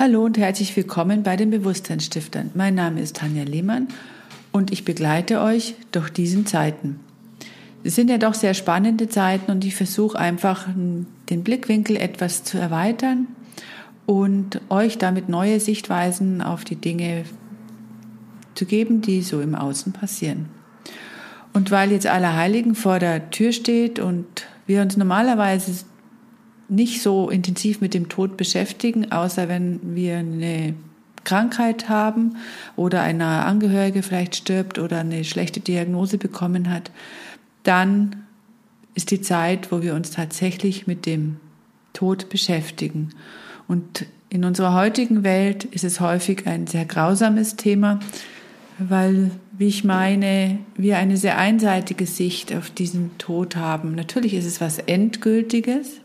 Hallo und herzlich willkommen bei den Bewusstseinsstiftern. Mein Name ist Tanja Lehmann und ich begleite euch durch diesen Zeiten. Es sind ja doch sehr spannende Zeiten und ich versuche einfach den Blickwinkel etwas zu erweitern und euch damit neue Sichtweisen auf die Dinge zu geben, die so im Außen passieren. Und weil jetzt Allerheiligen vor der Tür steht und wir uns normalerweise nicht so intensiv mit dem Tod beschäftigen, außer wenn wir eine Krankheit haben oder ein naher Angehörige vielleicht stirbt oder eine schlechte Diagnose bekommen hat, dann ist die Zeit, wo wir uns tatsächlich mit dem Tod beschäftigen. Und in unserer heutigen Welt ist es häufig ein sehr grausames Thema, weil, wie ich meine, wir eine sehr einseitige Sicht auf diesen Tod haben. Natürlich ist es was Endgültiges,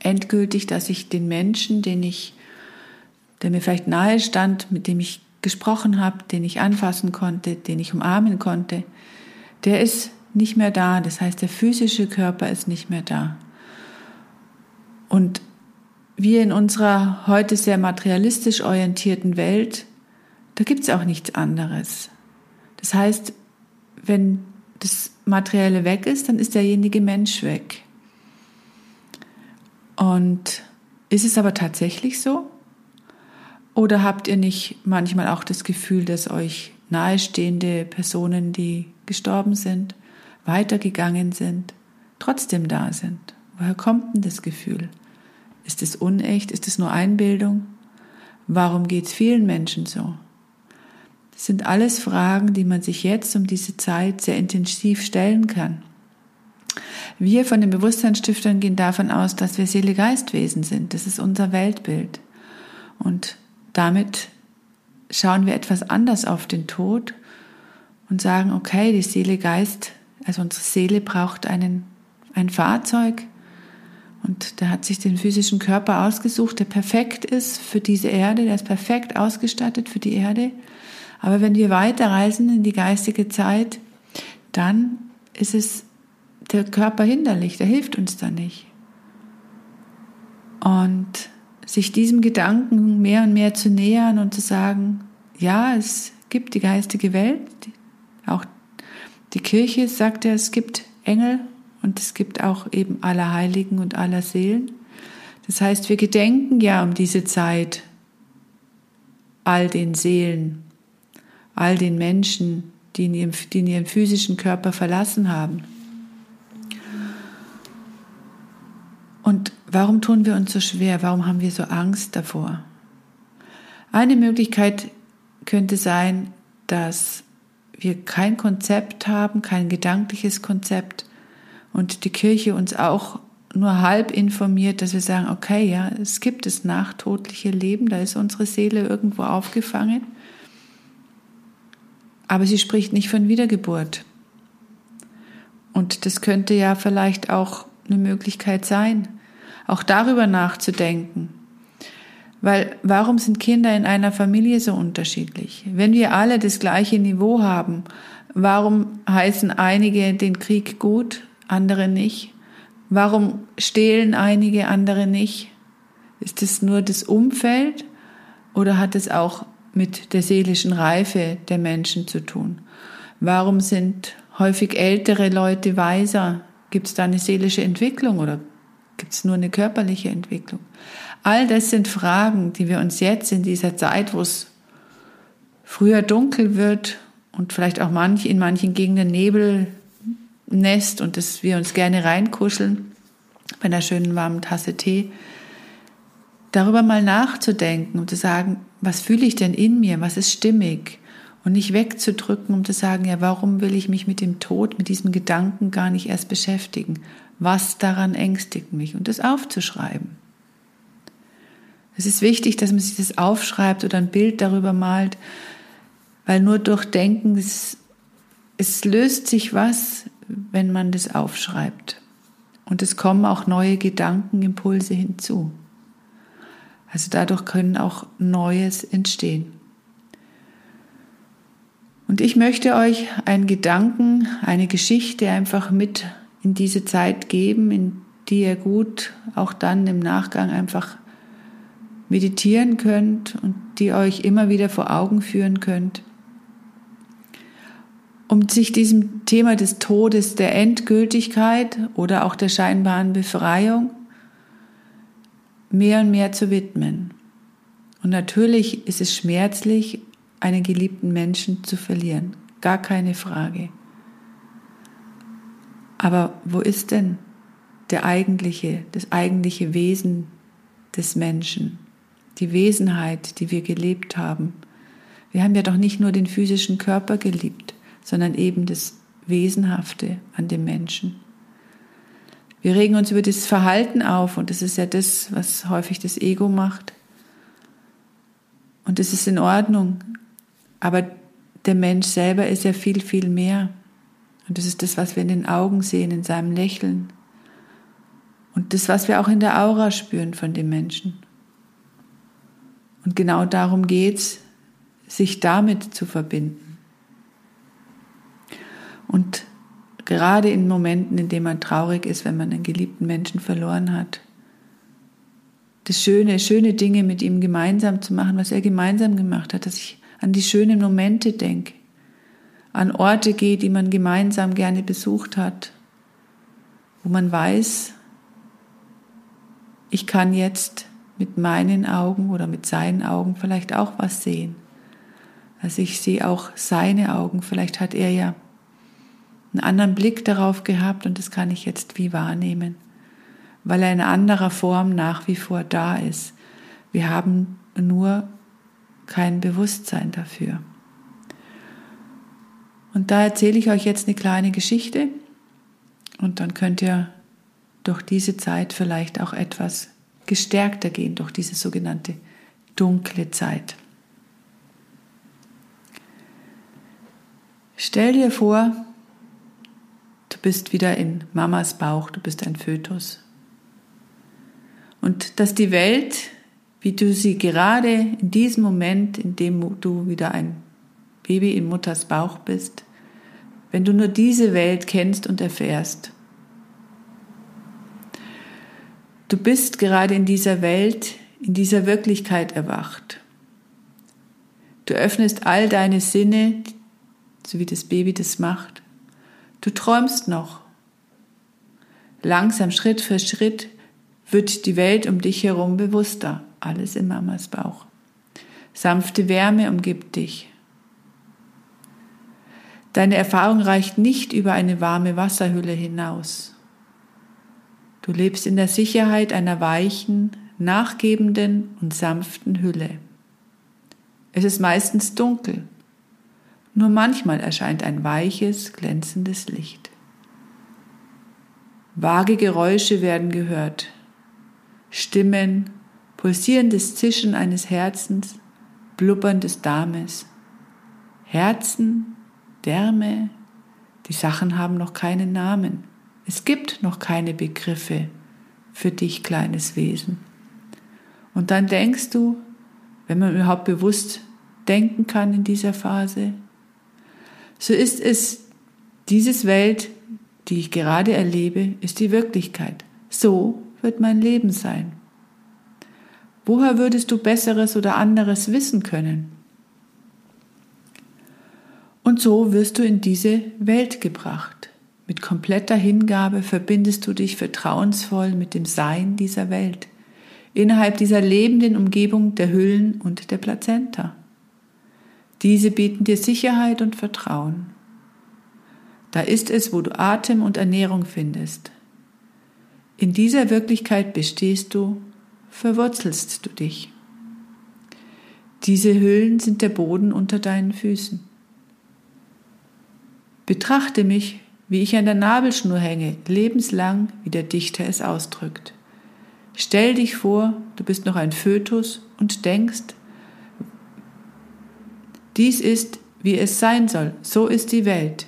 endgültig, dass ich den Menschen, den ich, der mir vielleicht nahe stand, mit dem ich gesprochen habe, den ich anfassen konnte, den ich umarmen konnte, der ist nicht mehr da. Das heißt, der physische Körper ist nicht mehr da. Und wir in unserer heute sehr materialistisch orientierten Welt, da gibt es auch nichts anderes. Das heißt, wenn das Materielle weg ist, dann ist derjenige Mensch weg. Und ist es aber tatsächlich so? Oder habt ihr nicht manchmal auch das Gefühl, dass euch nahestehende Personen, die gestorben sind, weitergegangen sind, trotzdem da sind? Woher kommt denn das Gefühl? Ist es unecht? Ist es nur Einbildung? Warum geht es vielen Menschen so? Das sind alles Fragen, die man sich jetzt um diese Zeit sehr intensiv stellen kann. Wir von den Bewusstseinsstiftern gehen davon aus, dass wir Seele-Geistwesen sind. Das ist unser Weltbild. Und damit schauen wir etwas anders auf den Tod und sagen, okay, die Seele-Geist, also unsere Seele braucht einen, ein Fahrzeug und der hat sich den physischen Körper ausgesucht, der perfekt ist für diese Erde, der ist perfekt ausgestattet für die Erde. Aber wenn wir weiterreisen in die geistige Zeit, dann ist es der Körper hinderlich, der hilft uns da nicht. Und sich diesem Gedanken mehr und mehr zu nähern und zu sagen, ja, es gibt die geistige Welt, auch die Kirche sagt ja, es gibt Engel und es gibt auch eben aller Heiligen und aller Seelen. Das heißt, wir gedenken ja um diese Zeit all den Seelen, all den Menschen, die in ihrem, die in ihren physischen Körper verlassen haben. Und warum tun wir uns so schwer? Warum haben wir so Angst davor? Eine Möglichkeit könnte sein, dass wir kein Konzept haben, kein gedankliches Konzept und die Kirche uns auch nur halb informiert, dass wir sagen, okay, ja, es gibt das nachtodliche Leben, da ist unsere Seele irgendwo aufgefangen, aber sie spricht nicht von Wiedergeburt. Und das könnte ja vielleicht auch eine Möglichkeit sein, auch darüber nachzudenken. Weil warum sind Kinder in einer Familie so unterschiedlich? Wenn wir alle das gleiche Niveau haben, warum heißen einige den Krieg gut, andere nicht? Warum stehlen einige, andere nicht? Ist es nur das Umfeld oder hat es auch mit der seelischen Reife der Menschen zu tun? Warum sind häufig ältere Leute weiser? Gibt es da eine seelische Entwicklung oder Gibt es nur eine körperliche Entwicklung? All das sind Fragen, die wir uns jetzt in dieser Zeit, wo es früher dunkel wird und vielleicht auch manch, in manchen Gegenden Nebel nässt und dass wir uns gerne reinkuscheln bei einer schönen warmen Tasse Tee, darüber mal nachzudenken und zu sagen, was fühle ich denn in mir, was ist stimmig und nicht wegzudrücken, um zu sagen, ja, warum will ich mich mit dem Tod, mit diesem Gedanken gar nicht erst beschäftigen? Was daran ängstigt mich? Und das aufzuschreiben. Es ist wichtig, dass man sich das aufschreibt oder ein Bild darüber malt, weil nur durch Denken, es, es löst sich was, wenn man das aufschreibt. Und es kommen auch neue Gedankenimpulse hinzu. Also dadurch können auch Neues entstehen. Und ich möchte euch einen Gedanken, eine Geschichte einfach mit in diese Zeit geben, in die ihr gut auch dann im Nachgang einfach meditieren könnt und die euch immer wieder vor Augen führen könnt, um sich diesem Thema des Todes, der Endgültigkeit oder auch der scheinbaren Befreiung mehr und mehr zu widmen. Und natürlich ist es schmerzlich, einen geliebten Menschen zu verlieren. Gar keine Frage. Aber wo ist denn der eigentliche, das eigentliche Wesen des Menschen? Die Wesenheit, die wir gelebt haben. Wir haben ja doch nicht nur den physischen Körper geliebt, sondern eben das Wesenhafte an dem Menschen. Wir regen uns über das Verhalten auf und das ist ja das, was häufig das Ego macht. Und das ist in Ordnung. Aber der Mensch selber ist ja viel, viel mehr. Und das ist das, was wir in den Augen sehen, in seinem Lächeln. Und das, was wir auch in der Aura spüren von dem Menschen. Und genau darum geht's, sich damit zu verbinden. Und gerade in Momenten, in denen man traurig ist, wenn man einen geliebten Menschen verloren hat, das Schöne, schöne Dinge mit ihm gemeinsam zu machen, was er gemeinsam gemacht hat, dass ich an die schönen Momente denke, an Orte gehe, die man gemeinsam gerne besucht hat, wo man weiß, ich kann jetzt mit meinen Augen oder mit seinen Augen vielleicht auch was sehen. Also ich sehe auch seine Augen, vielleicht hat er ja einen anderen Blick darauf gehabt und das kann ich jetzt wie wahrnehmen, weil er in anderer Form nach wie vor da ist. Wir haben nur kein Bewusstsein dafür. Und da erzähle ich euch jetzt eine kleine Geschichte und dann könnt ihr durch diese Zeit vielleicht auch etwas gestärkter gehen, durch diese sogenannte dunkle Zeit. Stell dir vor, du bist wieder in Mamas Bauch, du bist ein Fötus. Und dass die Welt wie du sie gerade in diesem Moment, in dem du wieder ein Baby in Mutters Bauch bist, wenn du nur diese Welt kennst und erfährst. Du bist gerade in dieser Welt, in dieser Wirklichkeit erwacht. Du öffnest all deine Sinne, so wie das Baby das macht. Du träumst noch. Langsam, Schritt für Schritt, wird die Welt um dich herum bewusster alles in Mamas Bauch. Sanfte Wärme umgibt dich. Deine Erfahrung reicht nicht über eine warme Wasserhülle hinaus. Du lebst in der Sicherheit einer weichen, nachgebenden und sanften Hülle. Es ist meistens dunkel. Nur manchmal erscheint ein weiches, glänzendes Licht. Vage Geräusche werden gehört. Stimmen, pulsierendes Zischen eines Herzens, blubberndes Dames. Herzen, Därme, die Sachen haben noch keinen Namen. Es gibt noch keine Begriffe für dich, kleines Wesen. Und dann denkst du, wenn man überhaupt bewusst denken kann in dieser Phase, so ist es, dieses Welt, die ich gerade erlebe, ist die Wirklichkeit. So wird mein Leben sein. Woher würdest du besseres oder anderes wissen können? Und so wirst du in diese Welt gebracht. Mit kompletter Hingabe verbindest du dich vertrauensvoll mit dem Sein dieser Welt, innerhalb dieser lebenden Umgebung der Hüllen und der Plazenta. Diese bieten dir Sicherheit und Vertrauen. Da ist es, wo du Atem und Ernährung findest. In dieser Wirklichkeit bestehst du verwurzelst du dich. Diese Hüllen sind der Boden unter deinen Füßen. Betrachte mich, wie ich an der Nabelschnur hänge, lebenslang, wie der Dichter es ausdrückt. Stell dich vor, du bist noch ein Fötus und denkst, dies ist, wie es sein soll, so ist die Welt,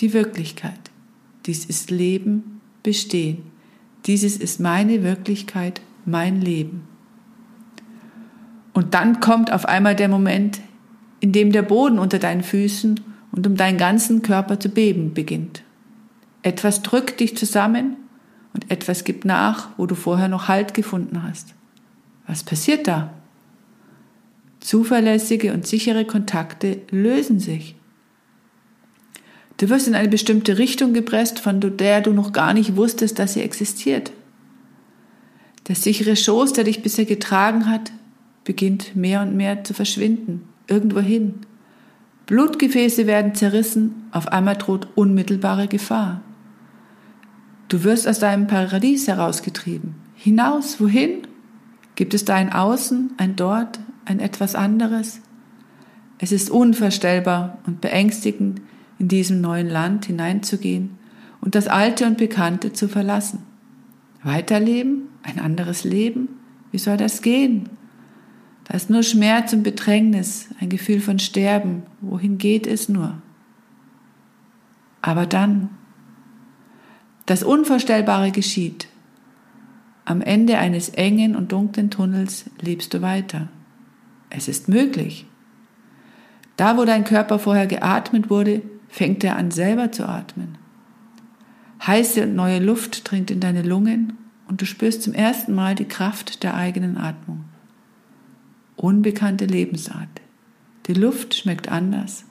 die Wirklichkeit. Dies ist Leben, Bestehen. Dieses ist meine Wirklichkeit, mein Leben. Und dann kommt auf einmal der Moment, in dem der Boden unter deinen Füßen und um deinen ganzen Körper zu beben beginnt. Etwas drückt dich zusammen und etwas gibt nach, wo du vorher noch Halt gefunden hast. Was passiert da? Zuverlässige und sichere Kontakte lösen sich. Du wirst in eine bestimmte Richtung gepresst, von der du noch gar nicht wusstest, dass sie existiert. Der sichere Schoß, der dich bisher getragen hat, beginnt mehr und mehr zu verschwinden, irgendwo hin. Blutgefäße werden zerrissen, auf einmal droht unmittelbare Gefahr. Du wirst aus deinem Paradies herausgetrieben. Hinaus, wohin? Gibt es da ein Außen, ein Dort, ein etwas anderes? Es ist unvorstellbar und beängstigend, in diesem neuen Land hineinzugehen und das Alte und Bekannte zu verlassen. Weiterleben? Ein anderes Leben? Wie soll das gehen? Da ist nur Schmerz und Bedrängnis, ein Gefühl von Sterben. Wohin geht es nur? Aber dann, das Unvorstellbare geschieht. Am Ende eines engen und dunklen Tunnels lebst du weiter. Es ist möglich. Da, wo dein Körper vorher geatmet wurde, fängt er an selber zu atmen. Heiße und neue Luft dringt in deine Lungen und du spürst zum ersten Mal die Kraft der eigenen Atmung. Unbekannte Lebensart. Die Luft schmeckt anders.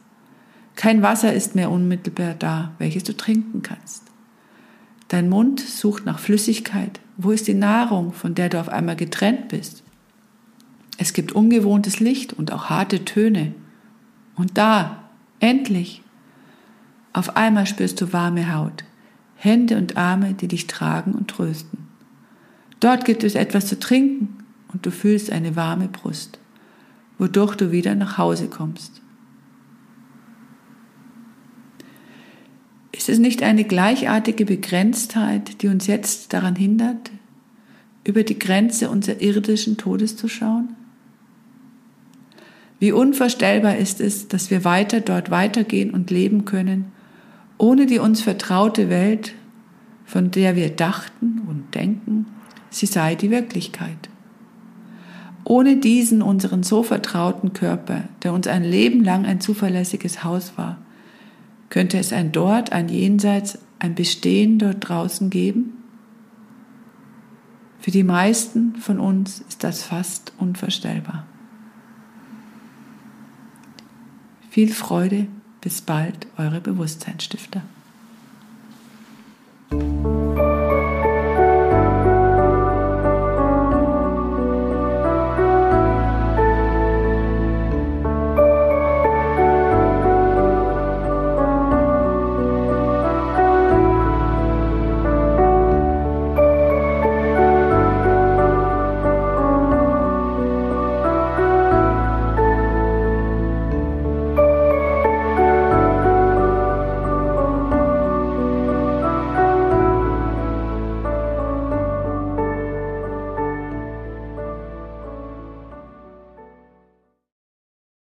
Kein Wasser ist mehr unmittelbar da, welches du trinken kannst. Dein Mund sucht nach Flüssigkeit. Wo ist die Nahrung, von der du auf einmal getrennt bist? Es gibt ungewohntes Licht und auch harte Töne. Und da, endlich, auf einmal spürst du warme Haut, Hände und Arme, die dich tragen und trösten. Dort gibt es etwas zu trinken und du fühlst eine warme Brust, wodurch du wieder nach Hause kommst. Ist es nicht eine gleichartige Begrenztheit, die uns jetzt daran hindert, über die Grenze unserer irdischen Todes zu schauen? Wie unvorstellbar ist es, dass wir weiter dort weitergehen und leben können, ohne die uns vertraute Welt, von der wir dachten und denken, sie sei die Wirklichkeit. Ohne diesen unseren so vertrauten Körper, der uns ein Leben lang ein zuverlässiges Haus war, könnte es ein Dort, ein Jenseits, ein Bestehen dort draußen geben? Für die meisten von uns ist das fast unvorstellbar. Viel Freude bis bald, eure Bewusstseinsstifter.